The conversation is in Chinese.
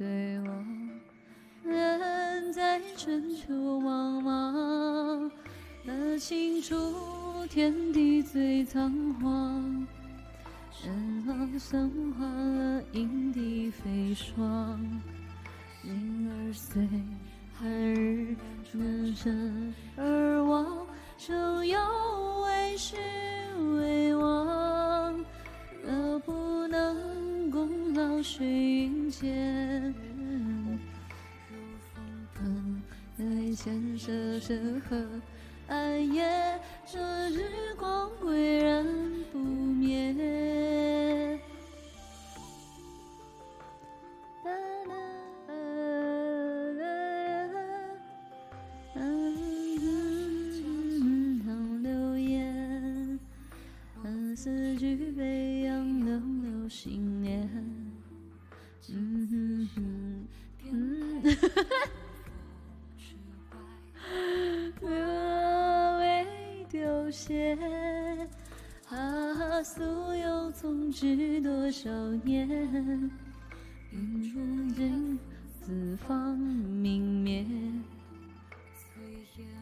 对，我人在春秋茫茫，那清楚天地最仓皇，人老散化了，影地飞霜，灵儿随，寒日转身而往，正有为时。功劳谁云间？在前舍身河暗夜，这日光岿然不灭。啦啦唐流言，四句飞扬流流心嗯，若为凋谢，啊，素有从知多少年。云中尽自芳